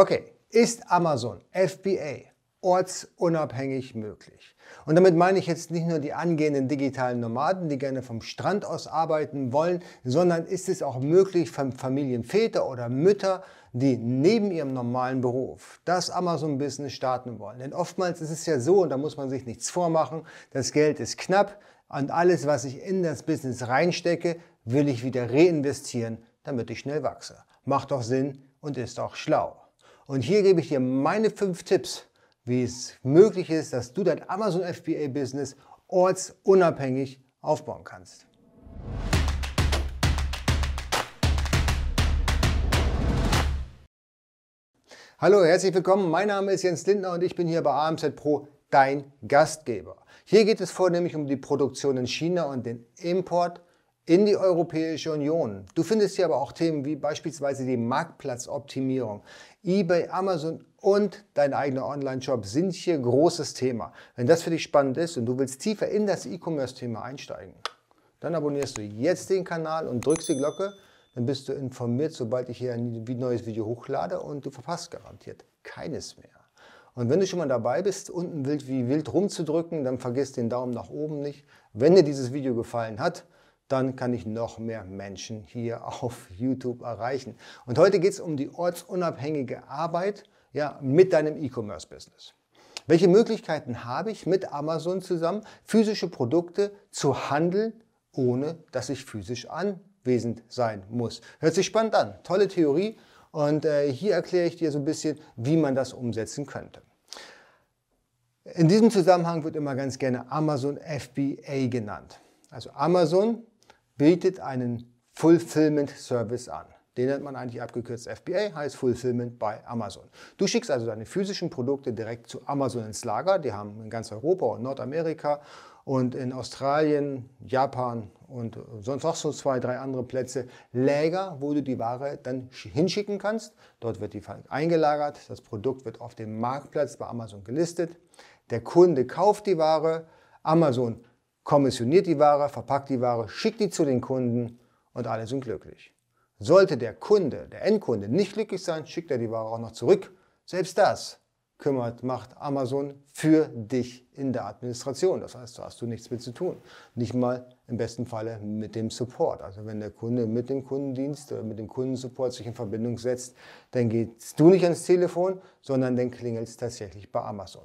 Okay, ist Amazon FBA ortsunabhängig möglich? Und damit meine ich jetzt nicht nur die angehenden digitalen Nomaden, die gerne vom Strand aus arbeiten wollen, sondern ist es auch möglich für Familienväter oder Mütter, die neben ihrem normalen Beruf das Amazon-Business starten wollen. Denn oftmals ist es ja so, und da muss man sich nichts vormachen, das Geld ist knapp und alles, was ich in das Business reinstecke, will ich wieder reinvestieren, damit ich schnell wachse. Macht doch Sinn und ist auch schlau. Und hier gebe ich dir meine fünf Tipps, wie es möglich ist, dass du dein Amazon FBA Business ortsunabhängig aufbauen kannst. Hallo, herzlich willkommen. Mein Name ist Jens Lindner und ich bin hier bei AMZ Pro, dein Gastgeber. Hier geht es vornehmlich um die Produktion in China und den Import in die Europäische Union. Du findest hier aber auch Themen wie beispielsweise die Marktplatzoptimierung. eBay, Amazon und dein eigener Online-Shop sind hier großes Thema. Wenn das für dich spannend ist und du willst tiefer in das E-Commerce-Thema einsteigen, dann abonnierst du jetzt den Kanal und drückst die Glocke. Dann bist du informiert, sobald ich hier ein neues Video hochlade und du verpasst garantiert keines mehr. Und wenn du schon mal dabei bist, unten wild wie wild rumzudrücken, dann vergiss den Daumen nach oben nicht. Wenn dir dieses Video gefallen hat, dann kann ich noch mehr Menschen hier auf YouTube erreichen. Und heute geht es um die ortsunabhängige Arbeit ja, mit deinem E-Commerce-Business. Welche Möglichkeiten habe ich mit Amazon zusammen, physische Produkte zu handeln, ohne dass ich physisch anwesend sein muss? Hört sich spannend an. Tolle Theorie. Und äh, hier erkläre ich dir so ein bisschen, wie man das umsetzen könnte. In diesem Zusammenhang wird immer ganz gerne Amazon FBA genannt. Also Amazon bietet einen Fulfillment Service an. Den nennt man eigentlich abgekürzt FBA, heißt Fulfillment bei Amazon. Du schickst also deine physischen Produkte direkt zu Amazon ins Lager. Die haben in ganz Europa und Nordamerika und in Australien, Japan und sonst auch so zwei, drei andere Plätze Läger, wo du die Ware dann hinschicken kannst. Dort wird die eingelagert. Das Produkt wird auf dem Marktplatz bei Amazon gelistet. Der Kunde kauft die Ware. Amazon kommissioniert die Ware, verpackt die Ware, schickt die zu den Kunden und alle sind glücklich. Sollte der Kunde, der Endkunde nicht glücklich sein, schickt er die Ware auch noch zurück. Selbst das kümmert, macht Amazon für dich in der Administration. Das heißt, da hast du nichts mit zu tun. Nicht mal im besten Falle mit dem Support. Also wenn der Kunde mit dem Kundendienst oder mit dem Kundensupport sich in Verbindung setzt, dann gehst du nicht ans Telefon, sondern dann klingelt es tatsächlich bei Amazon.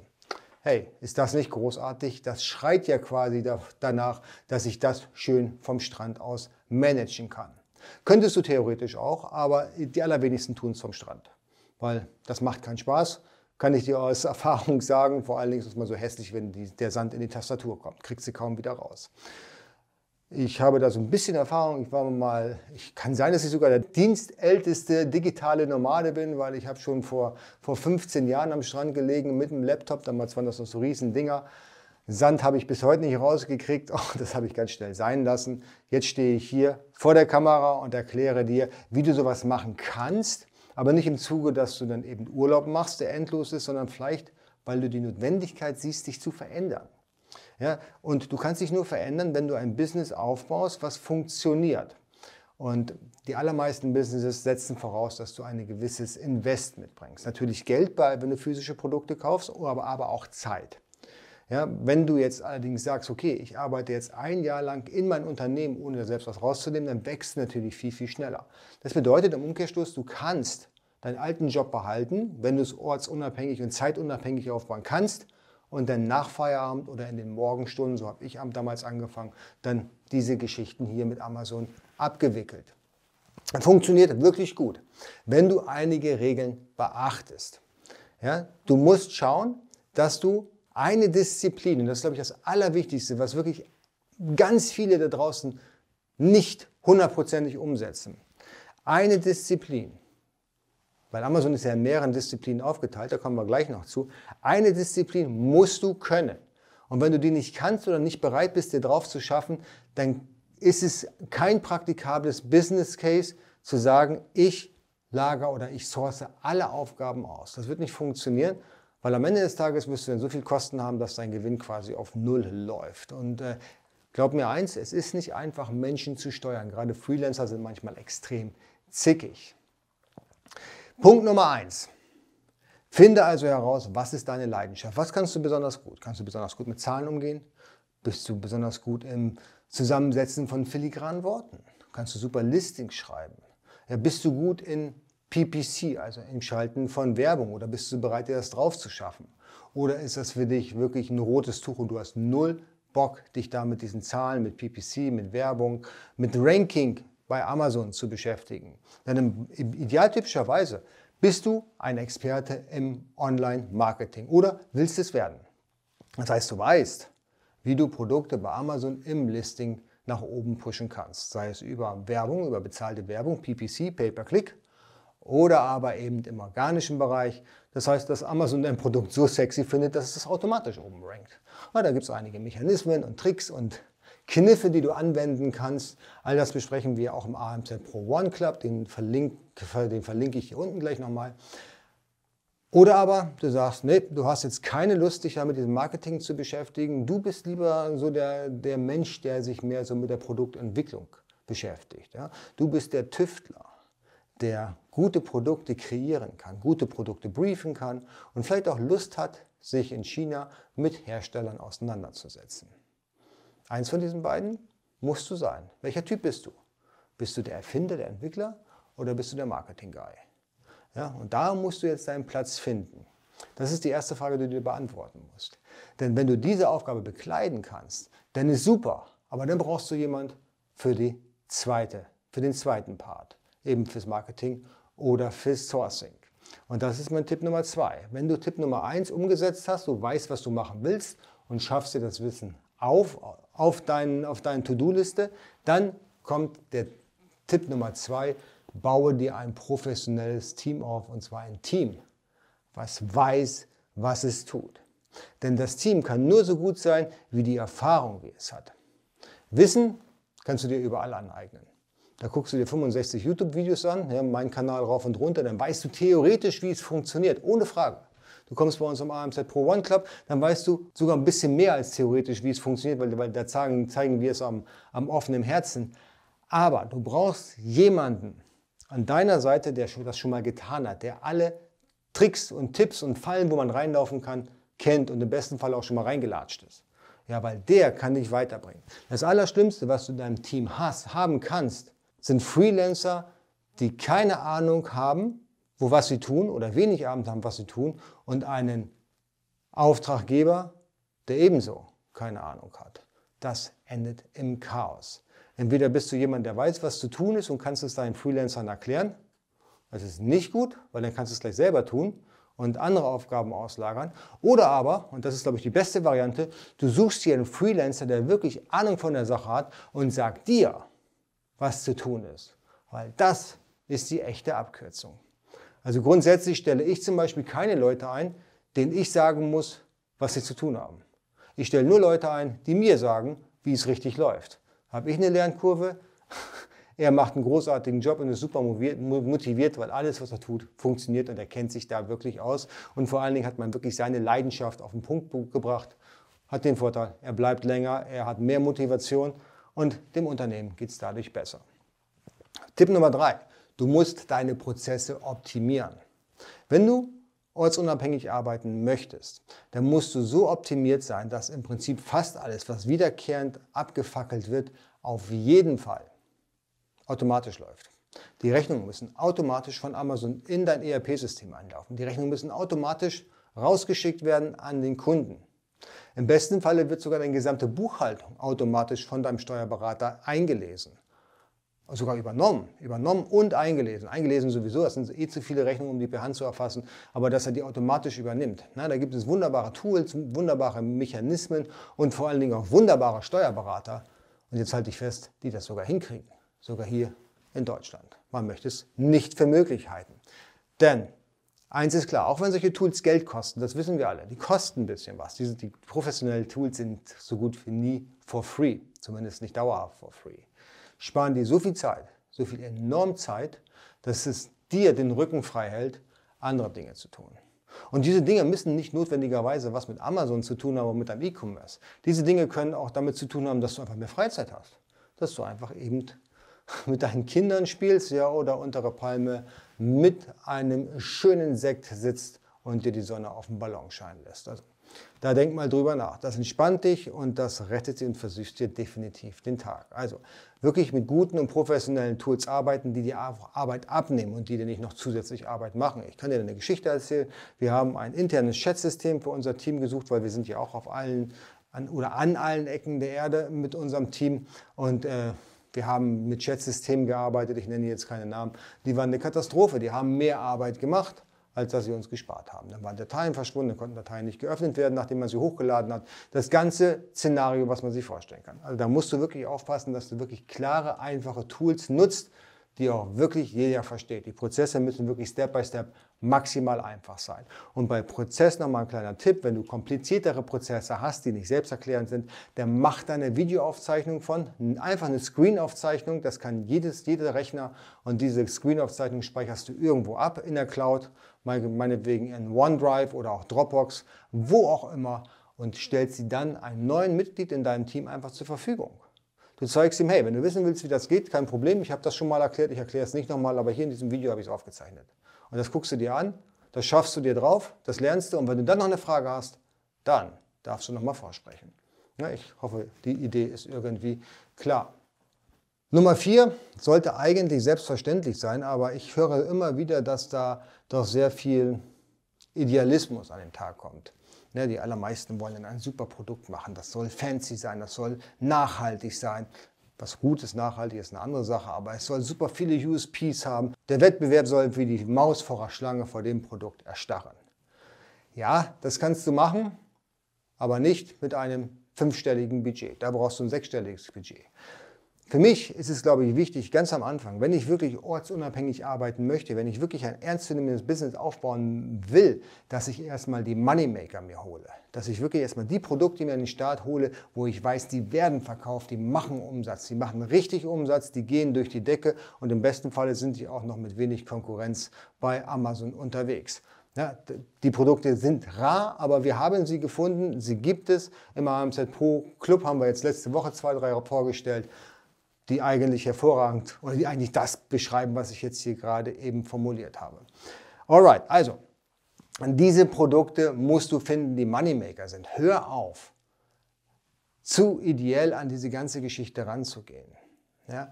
Hey, ist das nicht großartig? Das schreit ja quasi danach, dass ich das schön vom Strand aus managen kann. Könntest du theoretisch auch, aber die allerwenigsten tun es vom Strand, weil das macht keinen Spaß. Kann ich dir aus Erfahrung sagen, vor allen Dingen ist es mal so hässlich, wenn die, der Sand in die Tastatur kommt, kriegst du kaum wieder raus. Ich habe da so ein bisschen Erfahrung. Ich war mal, ich kann sein, dass ich sogar der dienstälteste digitale Nomade bin, weil ich habe schon vor, vor 15 Jahren am Strand gelegen mit dem Laptop. Damals waren das noch so riesen Dinger. Sand habe ich bis heute nicht rausgekriegt. Oh, das habe ich ganz schnell sein lassen. Jetzt stehe ich hier vor der Kamera und erkläre dir, wie du sowas machen kannst. Aber nicht im Zuge, dass du dann eben Urlaub machst, der endlos ist, sondern vielleicht, weil du die Notwendigkeit siehst, dich zu verändern. Ja, und du kannst dich nur verändern, wenn du ein Business aufbaust, was funktioniert. Und die allermeisten Businesses setzen voraus, dass du ein gewisses Invest mitbringst. Natürlich Geld, bei, wenn du physische Produkte kaufst, aber, aber auch Zeit. Ja, wenn du jetzt allerdings sagst, okay, ich arbeite jetzt ein Jahr lang in mein Unternehmen, ohne selbst was rauszunehmen, dann wächst du natürlich viel, viel schneller. Das bedeutet im Umkehrschluss, du kannst deinen alten Job behalten, wenn du es ortsunabhängig und zeitunabhängig aufbauen kannst und dann nach Feierabend oder in den Morgenstunden, so habe ich damals angefangen, dann diese Geschichten hier mit Amazon abgewickelt. Funktioniert wirklich gut, wenn du einige Regeln beachtest. Ja, du musst schauen, dass du eine Disziplin, und das ist, glaube ich, das Allerwichtigste, was wirklich ganz viele da draußen nicht hundertprozentig umsetzen. Eine Disziplin weil Amazon ist ja in mehreren Disziplinen aufgeteilt, da kommen wir gleich noch zu. Eine Disziplin musst du können. Und wenn du die nicht kannst oder nicht bereit bist, dir drauf zu schaffen, dann ist es kein praktikables Business Case zu sagen, ich lager oder ich source alle Aufgaben aus. Das wird nicht funktionieren, weil am Ende des Tages wirst du dann so viel Kosten haben, dass dein Gewinn quasi auf Null läuft. Und äh, glaub mir eins, es ist nicht einfach, Menschen zu steuern. Gerade Freelancer sind manchmal extrem zickig. Punkt Nummer eins. Finde also heraus, was ist deine Leidenschaft? Was kannst du besonders gut? Kannst du besonders gut mit Zahlen umgehen? Bist du besonders gut im Zusammensetzen von filigranen Worten? Kannst du super Listings schreiben? Ja, bist du gut in PPC, also im Schalten von Werbung? Oder bist du bereit, dir das drauf zu schaffen? Oder ist das für dich wirklich ein rotes Tuch und du hast null Bock, dich da mit diesen Zahlen, mit PPC, mit Werbung, mit Ranking bei Amazon zu beschäftigen? Denn idealtypischerweise bist du ein Experte im Online-Marketing oder willst es werden? Das heißt, du weißt, wie du Produkte bei Amazon im Listing nach oben pushen kannst. Sei es über Werbung, über bezahlte Werbung, PPC, Pay-per-Click oder aber eben im organischen Bereich. Das heißt, dass Amazon dein Produkt so sexy findet, dass es automatisch oben rankt. Ja, da gibt es einige Mechanismen und Tricks und Kniffe, die du anwenden kannst. All das besprechen wir auch im AMZ Pro One Club. Den verlinke, den verlinke ich hier unten gleich nochmal. Oder aber du sagst, nee, du hast jetzt keine Lust, dich ja mit diesem Marketing zu beschäftigen. Du bist lieber so der, der Mensch, der sich mehr so mit der Produktentwicklung beschäftigt. Ja? Du bist der Tüftler, der gute Produkte kreieren kann, gute Produkte briefen kann und vielleicht auch Lust hat, sich in China mit Herstellern auseinanderzusetzen. Eins von diesen beiden musst du sein. Welcher Typ bist du? Bist du der Erfinder, der Entwickler oder bist du der Marketing-Guy? Ja, und da musst du jetzt deinen Platz finden. Das ist die erste Frage, die du dir beantworten musst. Denn wenn du diese Aufgabe bekleiden kannst, dann ist super. Aber dann brauchst du jemand für die zweite, für den zweiten Part, eben fürs Marketing oder fürs Sourcing. Und das ist mein Tipp Nummer zwei. Wenn du Tipp Nummer eins umgesetzt hast, du weißt, was du machen willst und schaffst dir das Wissen auf, auf, dein, auf deine To-Do-Liste. Dann kommt der Tipp Nummer zwei, baue dir ein professionelles Team auf, und zwar ein Team, was weiß, was es tut. Denn das Team kann nur so gut sein, wie die Erfahrung, wie es hat. Wissen kannst du dir überall aneignen. Da guckst du dir 65 YouTube-Videos an, ja, meinen Kanal rauf und runter, dann weißt du theoretisch, wie es funktioniert, ohne Frage. Du kommst bei uns im AMZ Pro One Club, dann weißt du sogar ein bisschen mehr als theoretisch, wie es funktioniert, weil, weil da zeigen, zeigen wir es am, am offenen Herzen. Aber du brauchst jemanden an deiner Seite, der das schon mal getan hat, der alle Tricks und Tipps und Fallen, wo man reinlaufen kann, kennt und im besten Fall auch schon mal reingelatscht ist. Ja, weil der kann dich weiterbringen. Das Allerschlimmste, was du in deinem Team hast, haben kannst, sind Freelancer, die keine Ahnung haben, wo was sie tun oder wenig Abend haben, was sie tun und einen Auftraggeber, der ebenso keine Ahnung hat. Das endet im Chaos. Entweder bist du jemand, der weiß, was zu tun ist und kannst es deinen Freelancern erklären. Das ist nicht gut, weil dann kannst du es gleich selber tun und andere Aufgaben auslagern. Oder aber, und das ist, glaube ich, die beste Variante, du suchst dir einen Freelancer, der wirklich Ahnung von der Sache hat und sagt dir, was zu tun ist. Weil das ist die echte Abkürzung. Also grundsätzlich stelle ich zum Beispiel keine Leute ein, denen ich sagen muss, was sie zu tun haben. Ich stelle nur Leute ein, die mir sagen, wie es richtig läuft. Habe ich eine Lernkurve? Er macht einen großartigen Job und ist super motiviert, weil alles, was er tut, funktioniert und er kennt sich da wirklich aus. Und vor allen Dingen hat man wirklich seine Leidenschaft auf den Punkt gebracht. Hat den Vorteil, er bleibt länger, er hat mehr Motivation und dem Unternehmen geht es dadurch besser. Tipp Nummer drei. Du musst deine Prozesse optimieren. Wenn du ortsunabhängig arbeiten möchtest, dann musst du so optimiert sein, dass im Prinzip fast alles, was wiederkehrend abgefackelt wird, auf jeden Fall automatisch läuft. Die Rechnungen müssen automatisch von Amazon in dein ERP-System einlaufen. Die Rechnungen müssen automatisch rausgeschickt werden an den Kunden. Im besten Falle wird sogar deine gesamte Buchhaltung automatisch von deinem Steuerberater eingelesen sogar übernommen, übernommen und eingelesen. Eingelesen sowieso, das sind eh zu viele Rechnungen, um die per Hand zu erfassen, aber dass er die automatisch übernimmt. Na, da gibt es wunderbare Tools, wunderbare Mechanismen und vor allen Dingen auch wunderbare Steuerberater. Und jetzt halte ich fest, die das sogar hinkriegen, sogar hier in Deutschland. Man möchte es nicht für möglich halten. Denn eins ist klar, auch wenn solche Tools Geld kosten, das wissen wir alle, die kosten ein bisschen was. Diese, die professionellen Tools sind so gut wie nie for free, zumindest nicht dauerhaft for free sparen dir so viel Zeit, so viel enorm Zeit, dass es dir den Rücken frei hält, andere Dinge zu tun. Und diese Dinge müssen nicht notwendigerweise was mit Amazon zu tun haben, aber mit einem E-Commerce. Diese Dinge können auch damit zu tun haben, dass du einfach mehr Freizeit hast. Dass du einfach eben mit deinen Kindern spielst, ja, oder unter der Palme mit einem schönen Sekt sitzt und dir die Sonne auf den Ballon scheinen lässt. Also da denk mal drüber nach. Das entspannt dich und das rettet dir und versüßt dir definitiv den Tag. Also wirklich mit guten und professionellen Tools arbeiten, die dir Arbeit abnehmen und die dir nicht noch zusätzlich Arbeit machen. Ich kann dir eine Geschichte erzählen. Wir haben ein internes Chatsystem für unser Team gesucht, weil wir sind ja auch auf allen an, oder an allen Ecken der Erde mit unserem Team und äh, wir haben mit Chatsystemen gearbeitet, ich nenne jetzt keine Namen, die waren eine Katastrophe, die haben mehr Arbeit gemacht als dass sie uns gespart haben. Dann waren Dateien verschwunden, konnten Dateien nicht geöffnet werden, nachdem man sie hochgeladen hat. Das ganze Szenario, was man sich vorstellen kann. Also da musst du wirklich aufpassen, dass du wirklich klare, einfache Tools nutzt, die auch wirklich jeder versteht. Die Prozesse müssen wirklich Step by Step maximal einfach sein. Und bei Prozess nochmal ein kleiner Tipp, wenn du kompliziertere Prozesse hast, die nicht selbsterklärend sind, dann mach da eine Videoaufzeichnung von, einfach eine Screenaufzeichnung, das kann jedes, jeder Rechner und diese Screenaufzeichnung speicherst du irgendwo ab in der Cloud, meinetwegen in OneDrive oder auch Dropbox, wo auch immer und stellst sie dann einem neuen Mitglied in deinem Team einfach zur Verfügung. Du zeigst ihm, hey, wenn du wissen willst, wie das geht, kein Problem, ich habe das schon mal erklärt, ich erkläre es nicht nochmal, aber hier in diesem Video habe ich es aufgezeichnet. Und das guckst du dir an, das schaffst du dir drauf, das lernst du und wenn du dann noch eine Frage hast, dann darfst du nochmal vorsprechen. Ja, ich hoffe, die Idee ist irgendwie klar. Nummer vier sollte eigentlich selbstverständlich sein, aber ich höre immer wieder, dass da doch sehr viel Idealismus an den Tag kommt. Ja, die allermeisten wollen ein super Produkt machen. Das soll fancy sein, das soll nachhaltig sein. Was gut ist, nachhaltig ist eine andere Sache, aber es soll super viele USPs haben. Der Wettbewerb soll wie die Maus vor der Schlange vor dem Produkt erstarren. Ja, das kannst du machen, aber nicht mit einem fünfstelligen Budget. Da brauchst du ein sechsstelliges Budget. Für mich ist es, glaube ich, wichtig, ganz am Anfang, wenn ich wirklich ortsunabhängig arbeiten möchte, wenn ich wirklich ein ernstzunehmendes Business aufbauen will, dass ich erstmal die Moneymaker mir hole. Dass ich wirklich erstmal die Produkte mir in den Start hole, wo ich weiß, die werden verkauft, die machen Umsatz, die machen richtig Umsatz, die gehen durch die Decke und im besten Falle sind die auch noch mit wenig Konkurrenz bei Amazon unterwegs. Ja, die Produkte sind rar, aber wir haben sie gefunden, sie gibt es. Im AMZ Pro Club haben wir jetzt letzte Woche zwei, drei vorgestellt die eigentlich hervorragend oder die eigentlich das beschreiben, was ich jetzt hier gerade eben formuliert habe. Alright, also diese Produkte musst du finden, die Moneymaker sind. Hör auf, zu ideell an diese ganze Geschichte ranzugehen. Ja?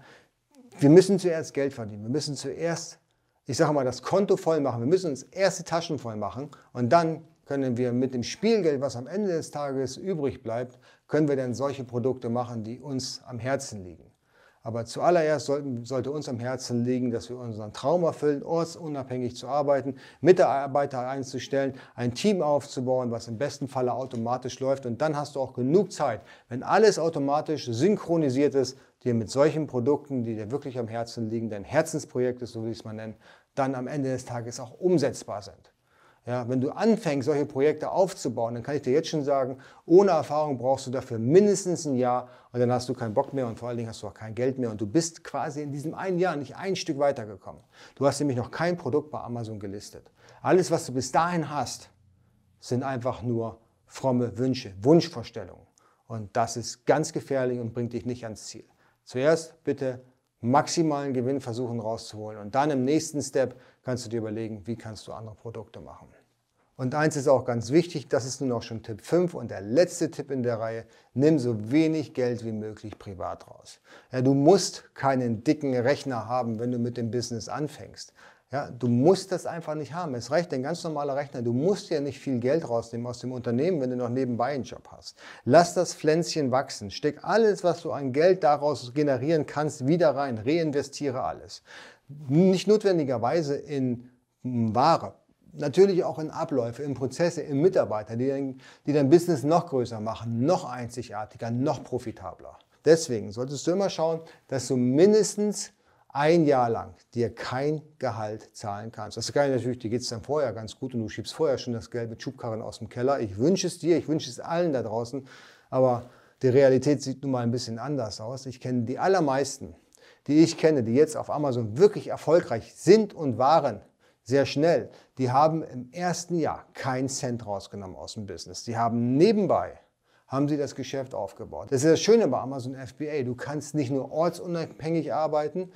Wir müssen zuerst Geld verdienen. Wir müssen zuerst, ich sage mal, das Konto voll machen. Wir müssen uns erst die Taschen voll machen und dann können wir mit dem Spielgeld, was am Ende des Tages übrig bleibt, können wir dann solche Produkte machen, die uns am Herzen liegen. Aber zuallererst sollten, sollte uns am Herzen liegen, dass wir unseren Traum erfüllen, ortsunabhängig zu arbeiten, Mitarbeiter einzustellen, ein Team aufzubauen, was im besten Falle automatisch läuft. Und dann hast du auch genug Zeit, wenn alles automatisch synchronisiert ist, dir mit solchen Produkten, die dir wirklich am Herzen liegen, dein Herzensprojekt ist, so wie ich es mal nenne, dann am Ende des Tages auch umsetzbar sind. Ja, wenn du anfängst, solche Projekte aufzubauen, dann kann ich dir jetzt schon sagen, ohne Erfahrung brauchst du dafür mindestens ein Jahr und dann hast du keinen Bock mehr und vor allen Dingen hast du auch kein Geld mehr und du bist quasi in diesem einen Jahr nicht ein Stück weitergekommen. Du hast nämlich noch kein Produkt bei Amazon gelistet. Alles, was du bis dahin hast, sind einfach nur fromme Wünsche, Wunschvorstellungen. Und das ist ganz gefährlich und bringt dich nicht ans Ziel. Zuerst bitte maximalen Gewinn versuchen rauszuholen. Und dann im nächsten Step kannst du dir überlegen, wie kannst du andere Produkte machen. Und eins ist auch ganz wichtig, das ist nun auch schon Tipp 5 und der letzte Tipp in der Reihe, nimm so wenig Geld wie möglich privat raus. Ja, du musst keinen dicken Rechner haben, wenn du mit dem Business anfängst. Ja, du musst das einfach nicht haben. Es reicht ein ganz normaler Rechner. Du musst ja nicht viel Geld rausnehmen aus dem Unternehmen, wenn du noch nebenbei einen Job hast. Lass das Pflänzchen wachsen. Steck alles, was du an Geld daraus generieren kannst, wieder rein. Reinvestiere alles. Nicht notwendigerweise in Ware. Natürlich auch in Abläufe, in Prozesse, in Mitarbeiter, die dein, die dein Business noch größer machen, noch einzigartiger, noch profitabler. Deswegen solltest du immer schauen, dass du mindestens ein Jahr lang dir kein Gehalt zahlen kannst. Das geil natürlich, dir geht es dann vorher ganz gut und du schiebst vorher schon das Geld mit Schubkarren aus dem Keller. Ich wünsche es dir, ich wünsche es allen da draußen, aber die Realität sieht nun mal ein bisschen anders aus. Ich kenne die allermeisten, die ich kenne, die jetzt auf Amazon wirklich erfolgreich sind und waren, sehr schnell, die haben im ersten Jahr keinen Cent rausgenommen aus dem Business. Die haben nebenbei haben sie das Geschäft aufgebaut. Das ist das Schöne bei Amazon FBA. Du kannst nicht nur ortsunabhängig arbeiten,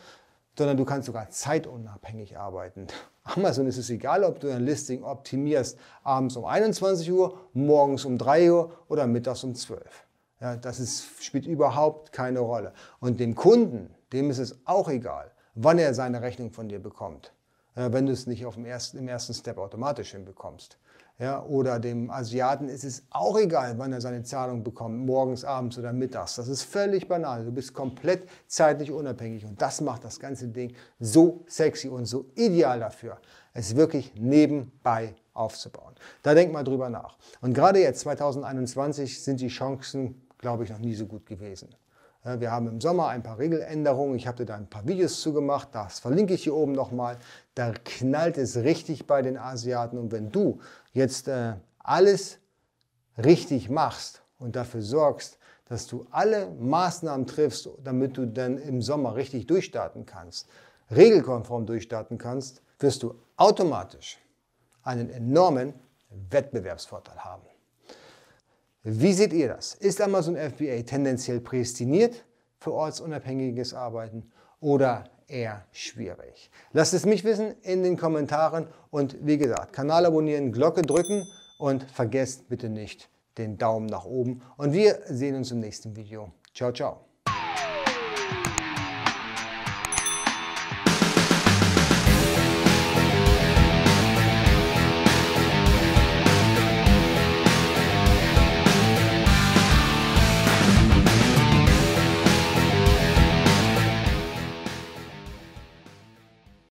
sondern du kannst sogar zeitunabhängig arbeiten. Amazon ist es egal, ob du ein Listing optimierst abends um 21 Uhr, morgens um 3 Uhr oder mittags um 12. Ja, das ist, spielt überhaupt keine Rolle. Und dem Kunden, dem ist es auch egal, wann er seine Rechnung von dir bekommt, wenn du es nicht auf dem ersten, im ersten Step automatisch hinbekommst. Ja, oder dem Asiaten ist es auch egal, wann er seine Zahlung bekommt, morgens, abends oder mittags. Das ist völlig banal. Du bist komplett zeitlich unabhängig und das macht das ganze Ding so sexy und so ideal dafür, es wirklich nebenbei aufzubauen. Da denk mal drüber nach. Und gerade jetzt, 2021, sind die Chancen, glaube ich, noch nie so gut gewesen. Wir haben im Sommer ein paar Regeländerungen. Ich habe dir da ein paar Videos zugemacht. Das verlinke ich hier oben nochmal. Da knallt es richtig bei den Asiaten. Und wenn du jetzt äh, alles richtig machst und dafür sorgst, dass du alle Maßnahmen triffst, damit du dann im Sommer richtig durchstarten kannst, regelkonform durchstarten kannst, wirst du automatisch einen enormen Wettbewerbsvorteil haben. Wie seht ihr das? Ist Amazon FBA tendenziell prädestiniert für ortsunabhängiges Arbeiten oder eher schwierig? Lasst es mich wissen in den Kommentaren und wie gesagt, Kanal abonnieren, Glocke drücken und vergesst bitte nicht den Daumen nach oben und wir sehen uns im nächsten Video. Ciao, ciao.